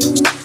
Música